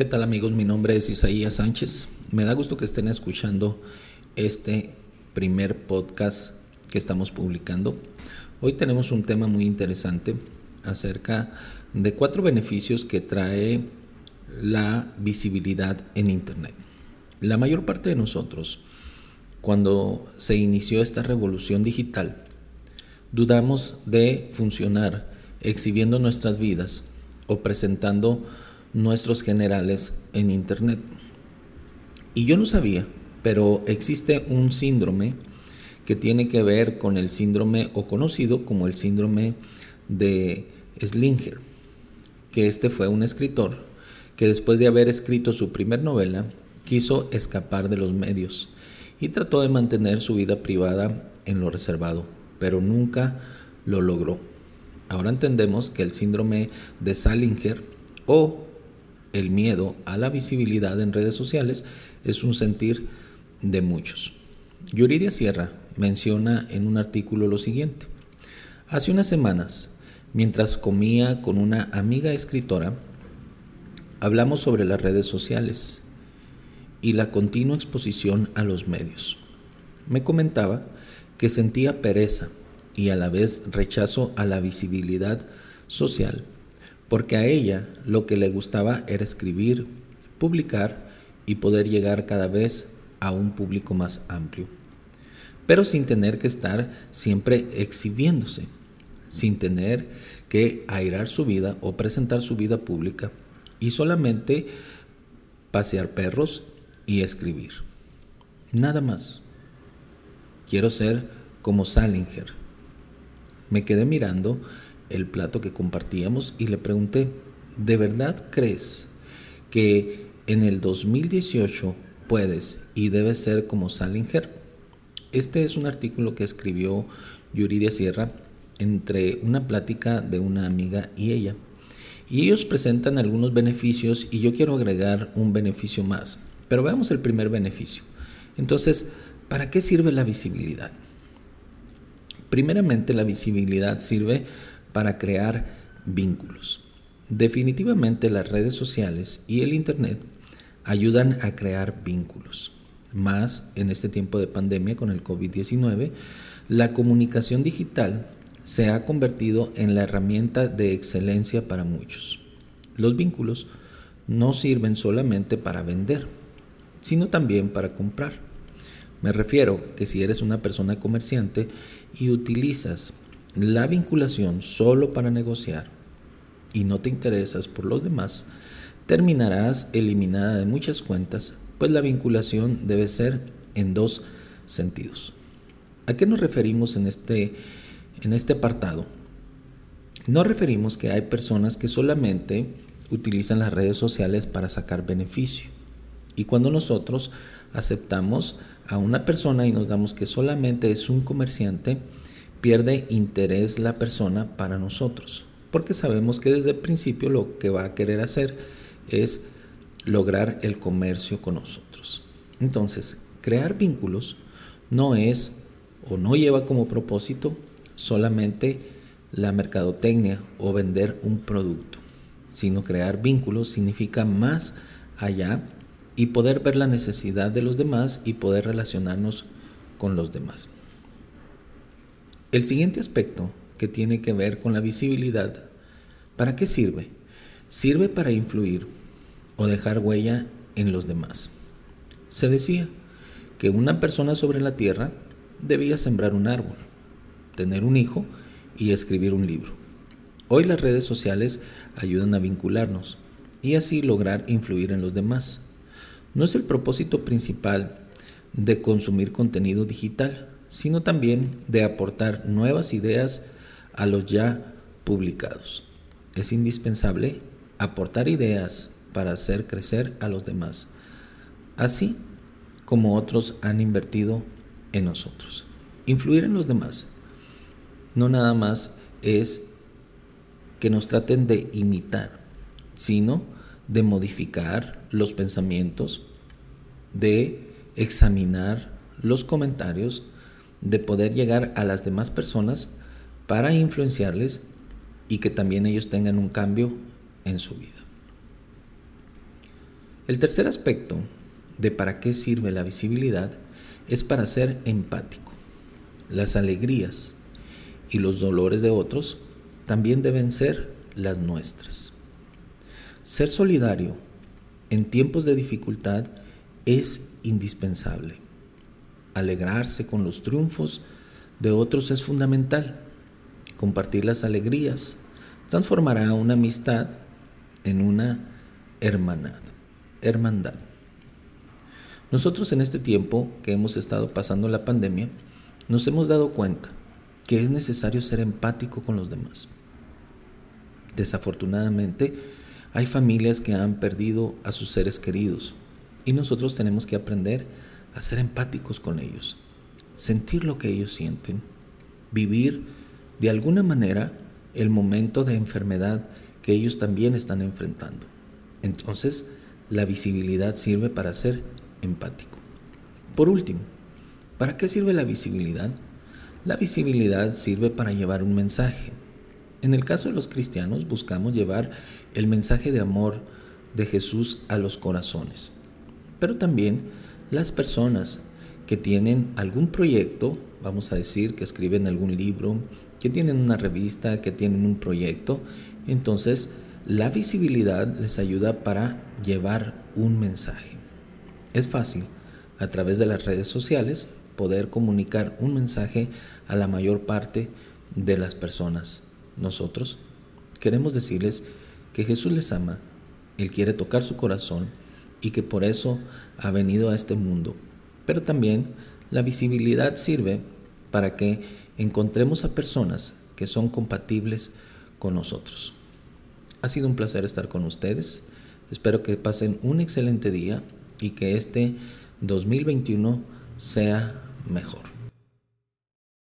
¿Qué tal amigos? Mi nombre es Isaías Sánchez. Me da gusto que estén escuchando este primer podcast que estamos publicando. Hoy tenemos un tema muy interesante acerca de cuatro beneficios que trae la visibilidad en Internet. La mayor parte de nosotros, cuando se inició esta revolución digital, dudamos de funcionar exhibiendo nuestras vidas o presentando nuestros generales en Internet. Y yo no sabía, pero existe un síndrome que tiene que ver con el síndrome o conocido como el síndrome de Slinger, que este fue un escritor que después de haber escrito su primer novela quiso escapar de los medios y trató de mantener su vida privada en lo reservado, pero nunca lo logró. Ahora entendemos que el síndrome de Salinger o el miedo a la visibilidad en redes sociales es un sentir de muchos. Yuridia Sierra menciona en un artículo lo siguiente. Hace unas semanas, mientras comía con una amiga escritora, hablamos sobre las redes sociales y la continua exposición a los medios. Me comentaba que sentía pereza y a la vez rechazo a la visibilidad social porque a ella lo que le gustaba era escribir, publicar y poder llegar cada vez a un público más amplio, pero sin tener que estar siempre exhibiéndose, sin tener que airar su vida o presentar su vida pública y solamente pasear perros y escribir. Nada más. Quiero ser como Salinger. Me quedé mirando el plato que compartíamos y le pregunté, ¿de verdad crees que en el 2018 puedes y debes ser como Salinger? Este es un artículo que escribió Yuridia Sierra entre una plática de una amiga y ella. Y ellos presentan algunos beneficios y yo quiero agregar un beneficio más. Pero veamos el primer beneficio. Entonces, ¿para qué sirve la visibilidad? Primeramente, la visibilidad sirve para crear vínculos. Definitivamente las redes sociales y el Internet ayudan a crear vínculos. Más en este tiempo de pandemia con el COVID-19, la comunicación digital se ha convertido en la herramienta de excelencia para muchos. Los vínculos no sirven solamente para vender, sino también para comprar. Me refiero que si eres una persona comerciante y utilizas la vinculación solo para negociar y no te interesas por los demás, terminarás eliminada de muchas cuentas, pues la vinculación debe ser en dos sentidos. ¿A qué nos referimos en este, en este apartado? Nos referimos que hay personas que solamente utilizan las redes sociales para sacar beneficio. Y cuando nosotros aceptamos a una persona y nos damos que solamente es un comerciante, pierde interés la persona para nosotros, porque sabemos que desde el principio lo que va a querer hacer es lograr el comercio con nosotros. Entonces, crear vínculos no es o no lleva como propósito solamente la mercadotecnia o vender un producto, sino crear vínculos significa más allá y poder ver la necesidad de los demás y poder relacionarnos con los demás. El siguiente aspecto que tiene que ver con la visibilidad, ¿para qué sirve? Sirve para influir o dejar huella en los demás. Se decía que una persona sobre la tierra debía sembrar un árbol, tener un hijo y escribir un libro. Hoy las redes sociales ayudan a vincularnos y así lograr influir en los demás. No es el propósito principal de consumir contenido digital, sino también de aportar nuevas ideas a los ya publicados. Es indispensable aportar ideas para hacer crecer a los demás, así como otros han invertido en nosotros. Influir en los demás no nada más es que nos traten de imitar, sino de modificar los pensamientos, de examinar los comentarios, de poder llegar a las demás personas para influenciarles y que también ellos tengan un cambio en su vida. El tercer aspecto de para qué sirve la visibilidad es para ser empático. Las alegrías y los dolores de otros también deben ser las nuestras. Ser solidario en tiempos de dificultad es indispensable. Alegrarse con los triunfos de otros es fundamental. Compartir las alegrías transformará una amistad en una hermanad, hermandad. Nosotros en este tiempo que hemos estado pasando la pandemia, nos hemos dado cuenta que es necesario ser empático con los demás. Desafortunadamente, hay familias que han perdido a sus seres queridos y nosotros tenemos que aprender a ser empáticos con ellos, sentir lo que ellos sienten, vivir de alguna manera el momento de enfermedad que ellos también están enfrentando. Entonces, la visibilidad sirve para ser empático. Por último, ¿para qué sirve la visibilidad? La visibilidad sirve para llevar un mensaje. En el caso de los cristianos buscamos llevar el mensaje de amor de Jesús a los corazones. Pero también las personas que tienen algún proyecto, vamos a decir que escriben algún libro, que tienen una revista, que tienen un proyecto, entonces la visibilidad les ayuda para llevar un mensaje. Es fácil, a través de las redes sociales, poder comunicar un mensaje a la mayor parte de las personas. Nosotros queremos decirles que Jesús les ama, Él quiere tocar su corazón y que por eso ha venido a este mundo. Pero también la visibilidad sirve para que encontremos a personas que son compatibles con nosotros. Ha sido un placer estar con ustedes. Espero que pasen un excelente día y que este 2021 sea mejor.